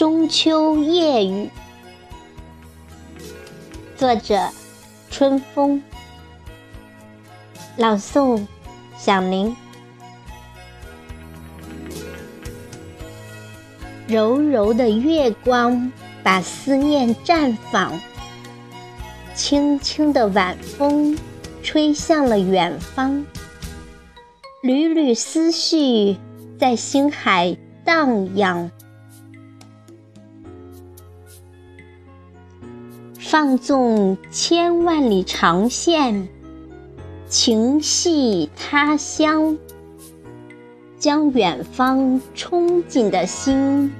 中秋夜雨，作者：春风，朗诵：响铃。柔柔的月光把思念绽放，轻轻的晚风吹向了远方，缕缕思绪在心海荡漾。放纵千万里长线，情系他乡，将远方憧憬的心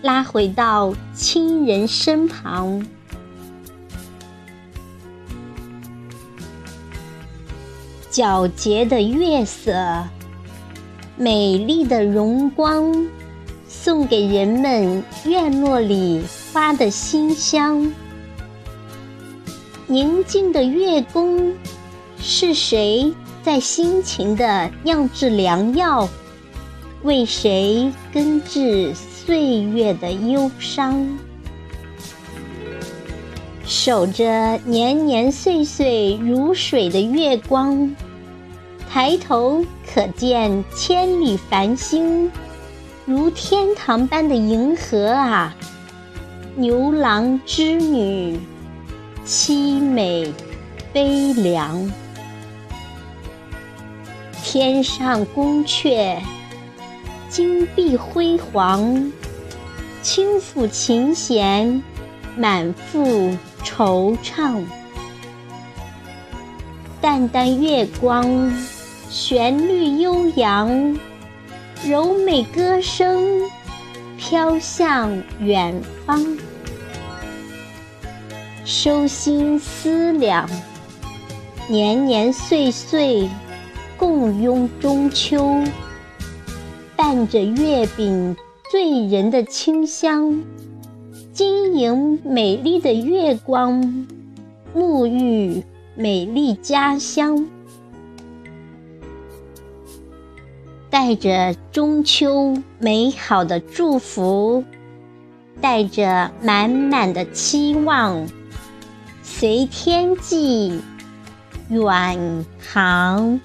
拉回到亲人身旁。皎洁的月色，美丽的荣光，送给人们院落里花的馨香。宁静的月宫，是谁在辛勤地酿制良药，为谁根治岁月的忧伤？守着年年岁岁如水的月光，抬头可见千里繁星，如天堂般的银河啊！牛郎织女。凄美悲凉，天上宫阙，金碧辉煌，轻抚琴弦，满腹惆怅。淡淡月光，旋律悠扬，柔美歌声飘向远方。收心思量，年年岁岁共拥中秋，伴着月饼醉人的清香，晶莹美丽的月光，沐浴美丽家乡，带着中秋美好的祝福，带着满满的期望。随天际，远航。